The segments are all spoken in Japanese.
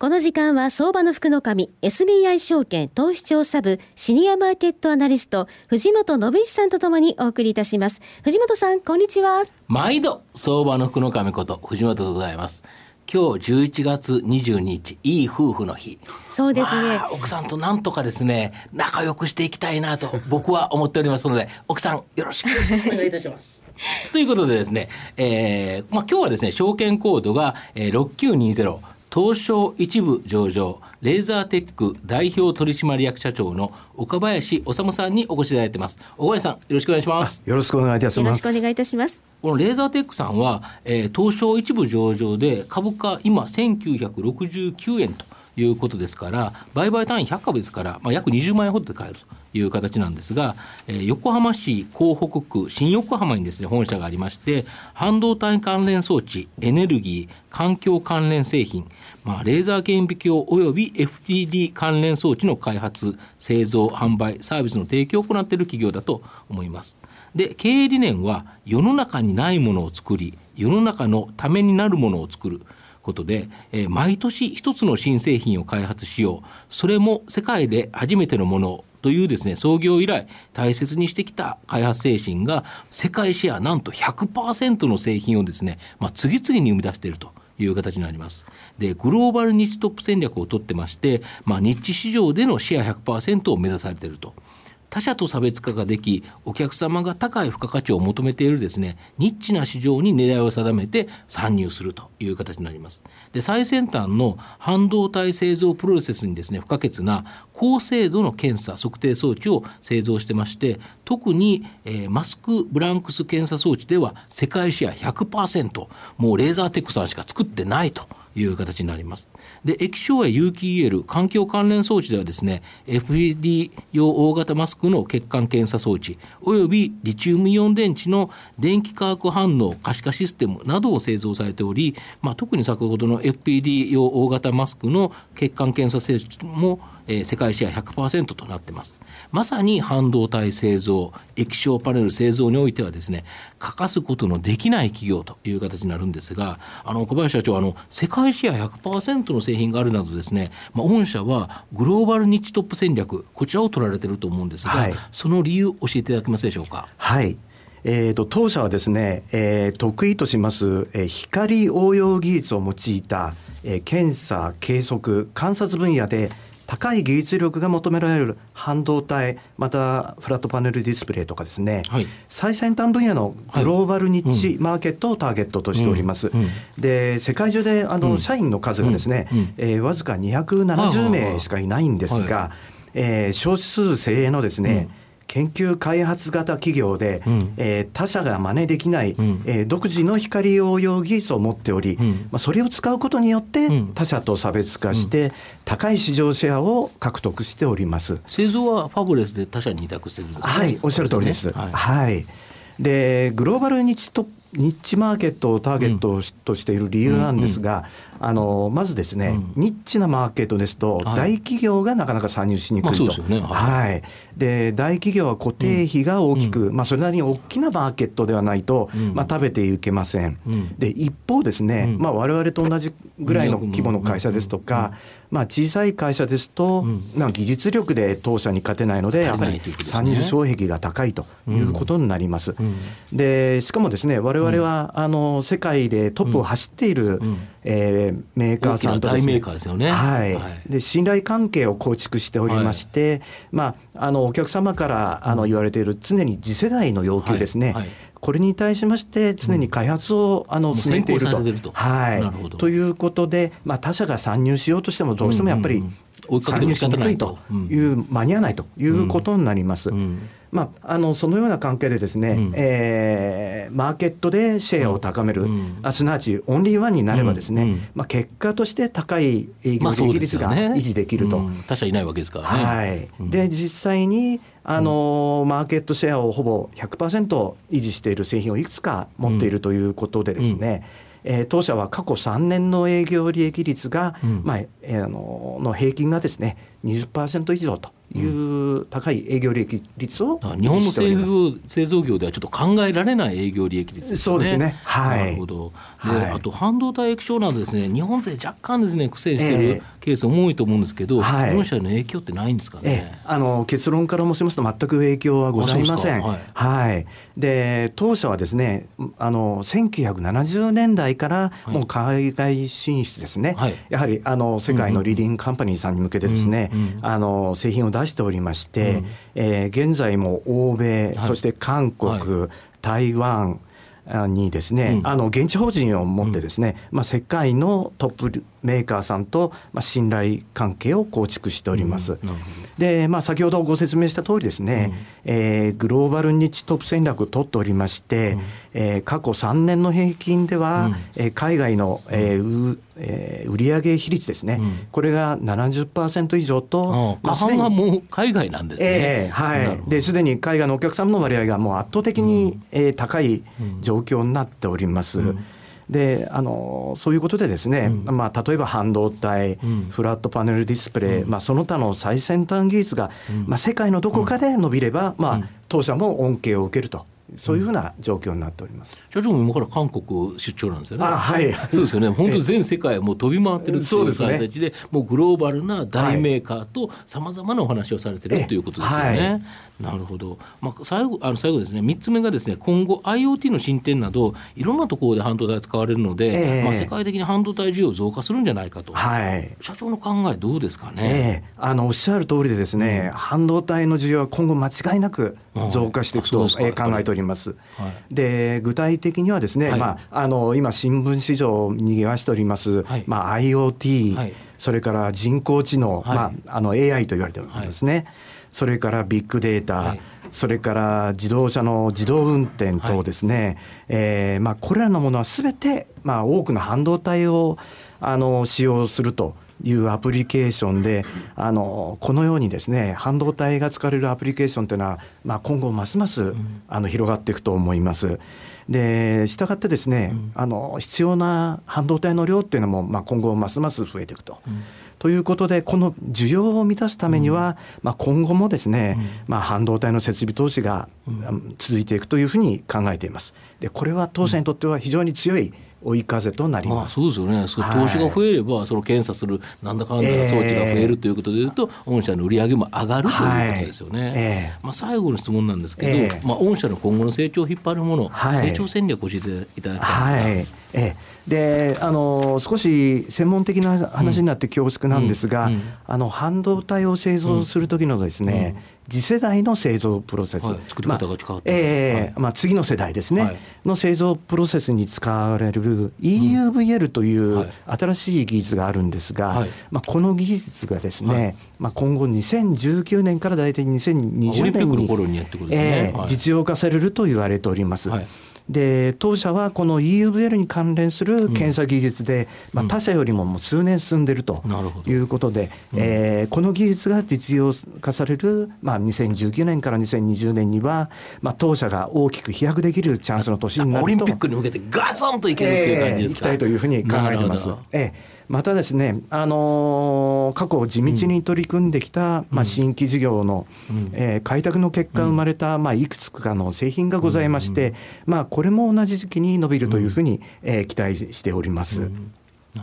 この時間は相場の福の神 SBI 証券投資調査部シニアマーケットアナリスト藤本信之さんとともにお送りいたします。藤本さんこんにちは。毎度相場の福の神こと藤本でございます。今日11月22日いい夫婦の日。そうですね、まあ、奥さんとなんとかですね仲良くしていきたいなと僕は思っておりますので奥さんよろしく。お願いいたします。ということでですね、えーまあ、今日はですね証券コードが、えー、6920東証一部上場レーザーテック代表取締役社長の岡林修さんにお越しいただいてます。岡林さんよろしくお願いします。よろしくお願いいたします。よろしくお願いいたします。このレーザーテックさんは、えー、東証一部上場で株価今1969円ということですから売買単位100株ですから、まあ、約20万円ほどで買えるという形なんですが、えー、横浜市港北区新横浜にですね本社がありまして半導体関連装置エネルギー環境関連製品、まあ、レーザー顕微鏡および FTD 関連装置の開発製造販売サービスの提供を行っている企業だと思います。で経営理念は世の中にないものを作り世の中のためになるものを作ることで、えー、毎年一つの新製品を開発しようそれも世界で初めてのものというですね創業以来大切にしてきた開発精神が世界シェアなんと100%の製品をですね、まあ、次々に生み出しているという形になります。で、グローバルニッチトップ戦略を取ってまして、まあ、ニッチ市場でのシェア100%を目指されていると。他社と差別化ができ、お客様が高い付加価値を求めているですね、ニッチな市場に狙いを定めて参入するという形になります。で、最先端の半導体製造プロセスにですね、不可欠な高精度の検査測定装置を製造してまして、特に、えー、マスクブランクス検査装置では世界シェア100%、もうレーザーテックさんしか作ってないと。いう形になります。で、液晶や有機 EL 環境関連装置ではですね、FPD 用大型マスクの血管検査装置、およびリチウムイオン電池の電気化学反応可視化システムなどを製造されており、まあ、特に先ほどの FPD 用大型マスクの血管検査装置もえー、世界シェア100%となってます。まさに半導体製造、液晶パネル製造においてはですね、欠かすことのできない企業という形になるんですが、あの小林社長、あの世界シェア100%の製品があるなどですね、まあ、御社はグローバルニッチトップ戦略、こちらを取られてると思うんですが、はい、その理由教えていただけますでしょうか？はい。えーと、当社はですね、えー、得意とします、えー、光応用技術を用いた、えー、検査計測観察分野で高い技術力が求められる半導体またフラットパネルディスプレイとかですね、はい、最先端分野のグローバルニッチマーケットをターゲットとしております。で世界中であの、社員の数がですね、うん。えー、わずか270名しかいないんですが、えー、少数精鋭のですね、うん研究開発型企業で、うん、えー、他社が真似できない、うん、えー、独自の光応用技術を持っており、うん、まあ、それを使うことによって他社と差別化して、高い市場シェアを獲得しております。製造はファブレスで他社に委託してるんですか、ね、はいおっしゃる通りです、ね、はい、はい、でグローバルニッチトップニッチマーケットをターゲットとしている理由なんですが、あのまずですね、ニッチなマーケットですと、大企業がなかなか参入しにくいと、はい、で大企業は固定費が大きく、まあ、それなりに大きなマーケットではないと、まあ、食べていけません。で一方ですね、まあ、我々と同じぐらいの規模の会社ですとか、まあ、小さい会社ですと、まあ、技術力で当社に勝てないので、やはり参入障壁が高いということになります。でしかもですね我々は、あの世界でトップを走っている、えー、メーカーさんとですね、大メーカーですよね、はい、はい、で信頼関係を構築しておりまして、はい、まあ、あのお客様からあの言われている常に次世代の要求ですね、はい、これに対しまして常に開発を、あの進めていると。はい、ということで、まあ、他社が参入しようとしてもどうしてもやっぱり参入しにくいという、間に合わないということになります。うんまあ、あのそのような関係でですね、うん、えー、マーケットでシェアを高める、うん、あすなわちオンリーワンになればですね、うん、まあ、結果として高い営業利益率が維持できると、まあね、他社いないわけですからね。はい。で実際にあのマーケットシェアをほぼ100%維持している製品をいくつか持っているということでですね、えー、当社は過去3年の営業利益率が、うん、まあえー、あのの平均がですね20%以上という高い営業利益率を日本の製造製造業ではちょっと考えられない営業利益率ですね。そうですね。はい。なるほど。で、はい、あと半導体液晶などですね、日本勢若干ですね苦戦しているケース多いと思うんですけど、はい、御社の影響ってないんですかね？あの結論から申しますと全く影響はございません。はい、はい。で当社はですね、あの1970年代からもう海外進出ですね。はい、やはりあの世界のリーディングカンパニーさんに向けてですね、うんうん、あの製品を出しておりまして、うん、えー、現在も欧米、はい、そして韓国、はい、台湾にですね、うん、あの現地法人を持ってですね、うん、まあ、世界のトップメーカーさんと、まあ、信頼関係を構築しております。うん、で、まあ、先ほどご説明した通りですね、うん、えー、グローバルニッチトップ戦略を取っておりまして、うん、えー、過去3年の平均では、うん、えー、海外の、えーうえー、売上比率ですね、うん、これが70%以上と、まあ、過半はもう海外なんですね。えー、はい、ですでに海外のお客様の割合がもう圧倒的に、うん、えー、高い状況になっております。うんであのそういうことでですね、うん、まあ、例えば半導体、うん、フラットパネルディスプレイ、うん、まあ、その他の最先端技術が、まあ、世界のどこかで伸びれば、まあ、当社も恩恵を受けるとそういうふうな状況になっております。社長も今から韓国出張なんですよね。はい。そうですよね。本当全世界もう飛び回ってるっていう形で、もうグローバルな大メーカーとさまざまなお話をされてるということですよね。なるほど。まあ最後あの最後ですね。三つ目がですね、今後 IoT の進展などいろんなところで半導体使われるので、えー、まあ世界的に半導体需要増加するんじゃないかと。はい。社長の考えどうですかね？えー、あのおっしゃる通りでですね、うん、半導体の需要は今後間違いなく増加していくと、え考えております。はい、で具体的にはですね、はい、まあ、あの今新聞市場をにぎわしております、はい、まあ、IoT、それから人工知能、まあ、あの AI と言われてるんですね、それからビッグデータ、それから自動車の自動運転等ですね、はい、えー、まあ、これらのものはすべて、まあ、多くの半導体をあの使用するというアプリケーションであのこのようにですね半導体が使われるアプリケーションというのは、まあ、今後ますますあの広がっていくと思います。でしたがってですね、あの必要な半導体の量っていうのも、まあ、今後ますます増えていくと。ということで、この需要を満たすためには、まあ、今後もですね、まあ、半導体の設備投資が続いていくというふうに考えています。でこれは当社にとっては非常に強い追い風となります。そうですよね。そ投資が増えれば、はい、その検査するなんだかんだ装置が増えるということでいうと、えー、御社の売り上げも上がるということですよね。はい。えー、まあ最後の質問なんですけど、えー、まあ御社の今後の成長を引っ張るもの、はい、成長戦略を教えていただきたいですか。はい。えーであの少し専門的な話になって恐縮なんですが、うんうん、あの半導体を製造する時のですね、次世代の製造プロセス、はい、作り方が違う、えーまあ、次の世代ですね、はい、の製造プロセスに使われる EUVL という新しい技術があるんですが、はい、まあ、この技術がですね、まあ、今後2019年から大体2020年にえー、実用化されると言われております。で当社はこの EUVL に関連する検査技術で、うん、まあ、他社よりももう数年進んでいるということで、うん、えー、この技術が実用化される、まあ、2019年から2020年には、まあ、当社が大きく飛躍できるチャンスの年になると。オリンピックに向けてガツンといけるっていう感じですか、えー、いきたいというふうに考えてます。えーまたですね、あのー、過去地道に取り組んできた、うん、まあ、新規事業の、うん、えー、開拓の結果生まれた、まあ、いくつかの製品がございまして、まあ、これも同じ時期に伸びるというふうに、えー、期待しております。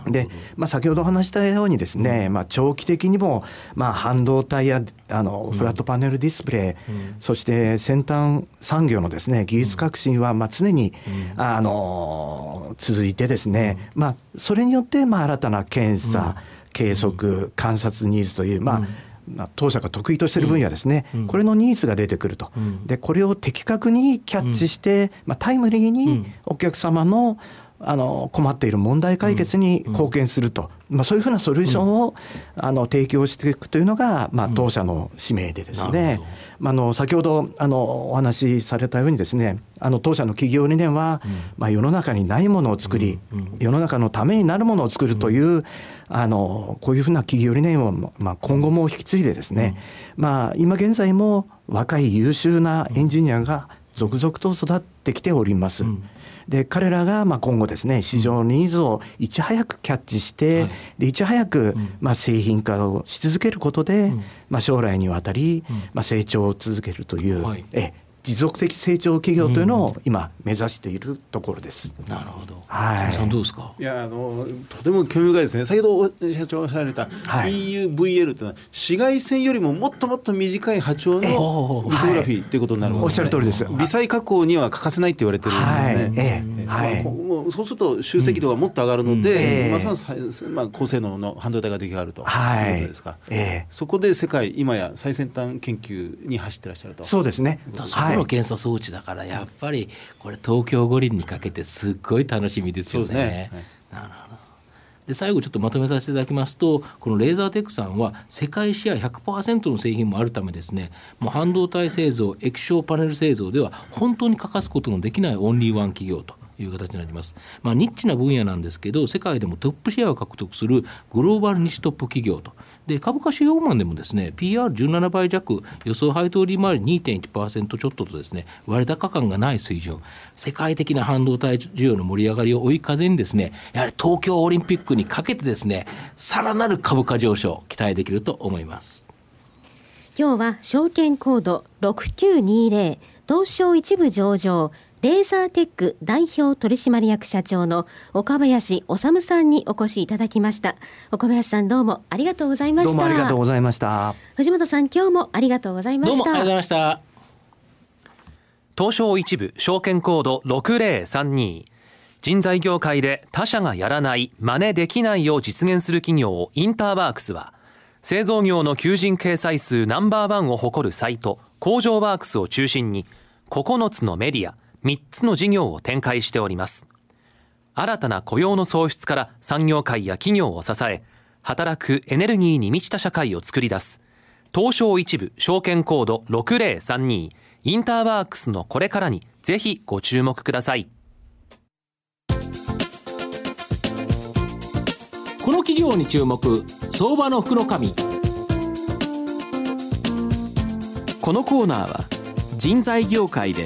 で、まあ、先ほど話したようにですね、うん、まあ、長期的にも、まあ、半導体やあのフラットパネルディスプレイ、うん、そして先端産業のですね技術革新は、まあ、常に、うん、あの続いてですね、まあ、それによって、まあ、新たな検査、計測観察ニーズという、まあ、当社が得意としている分野ですね、うん、これのニーズが出てくると、うん、でこれを的確にキャッチして、うん、まあ、タイムリーにお客様のあの困っている問題解決に貢献すると、まあ、そういうふうなソリューションを、あの提供していくというのが、まあ、当社の使命でですね、まあ、あの先ほどあのお話しされたようにですねあの当社の企業理念は、まあ、世の中にないものを作り、世の中のためになるものを作るという、あのこういうふうな企業理念を、まあ、今後も引き継いでですね、まあ、今現在も若い優秀なエンジニアが続々と育ってきております。で彼らがまあ今後ですね市場ニーズをいち早くキャッチして、はい、でいち早くまあ製品化をし続けることで、まあ将来にわたりまあ成長を続けるという、はい、え持続的成長企業というのを今目指しているところです。うん、なるほど。はい。さんどうですか？いやあのとても興味深いですね。先ほど社長がおっしゃられた EUVL というのは紫外線よりももっともっと短い波長のリソグラフィーということになるんです、ね、おっしゃる通りです。微細加工には欠かせないって言われてるんですね。はい。ええ、はい。もうそうすると集積度がもっと上がるので、うん、ますますまあ高性能の半導体が出来上がるということですか。ええ。そこで世界今や最先端研究に走ってらっしゃると。そうですね。そこの検査装置だからやっぱりこれ東京五輪にかけてすっごい楽しみですよね。ね。はい、なるほど。で最後ちょっとまとめさせていただきますとこのレーザーテックさんは世界シェア100%の製品もあるためですねもう半導体製造液晶パネル製造では本当に欠かすことのできないオンリーワン企業という形になります。まあ、ニッチな分野なんですけど、世界でもトップシェアを獲得するグローバル西トップ企業と。で、株価指標マンでもですね、PR17 倍弱、予想配当利回り2.1%ちょっととですね、割高感がない水準。世界的な半導体需要の盛り上がりを追い風にですね、やはり東京オリンピックにかけてですね、さらなる株価上昇、期待できると思います。今日は証券コード6920東証一部上場レーザーテック代表取締役社長の岡林修さんにお越しいただきました。岡林さんどうもありがとうございました。どうもありがとうございました。藤本さん今日もありがとうございました。どうもありがとうございました。東証一部証券コード6032人材業界で他社がやらない真似できないを実現する企業インターワークスは製造業の求人掲載数ナンバーワンを誇るサイト工場ワークスを中心に9つのメディア3つの事業を展開しております。新たな雇用の創出から産業界や企業を支え、働くエネルギーに満ちた社会を作り出す、東証一部証券コード6032インターワークスのこれからにぜひご注目ください。この企業に注目、相場の福の神。このコーナーは人材業界で